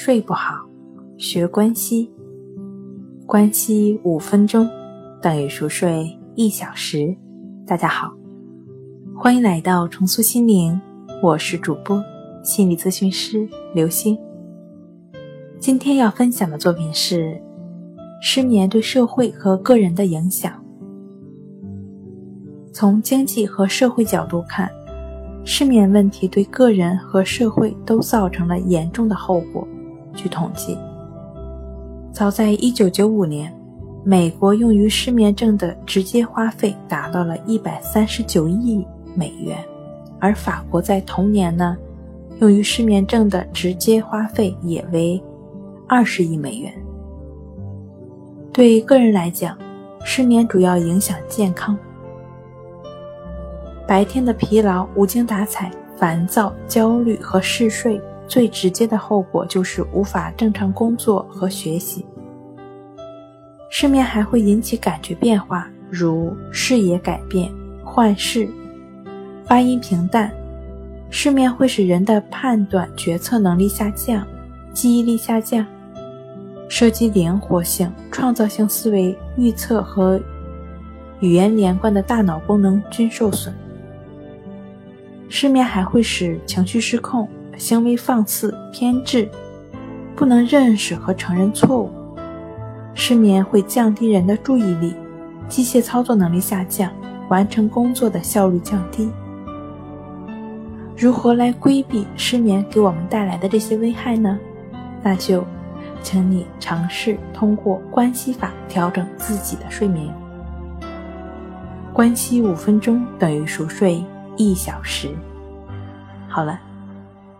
睡不好，学关西。关西五分钟等于熟睡一小时。大家好，欢迎来到重塑心灵，我是主播心理咨询师刘星。今天要分享的作品是失眠对社会和个人的影响。从经济和社会角度看。失眠问题对个人和社会都造成了严重的后果。据统计，早在1995年，美国用于失眠症的直接花费达到了139亿美元，而法国在同年呢，用于失眠症的直接花费也为20亿美元。对个人来讲，失眠主要影响健康。白天的疲劳、无精打采、烦躁、焦虑和嗜睡，最直接的后果就是无法正常工作和学习。失眠还会引起感觉变化，如视野改变、幻视、发音平淡。失眠会使人的判断、决策能力下降，记忆力下降，涉及灵活性、创造性思维、预测和语言连贯的大脑功能均受损。失眠还会使情绪失控、行为放肆、偏执，不能认识和承认错误。失眠会降低人的注意力，机械操作能力下降，完成工作的效率降低。如何来规避失眠给我们带来的这些危害呢？那就，请你尝试通过关系法调整自己的睡眠。关系五分钟等于熟睡。一小时，好了，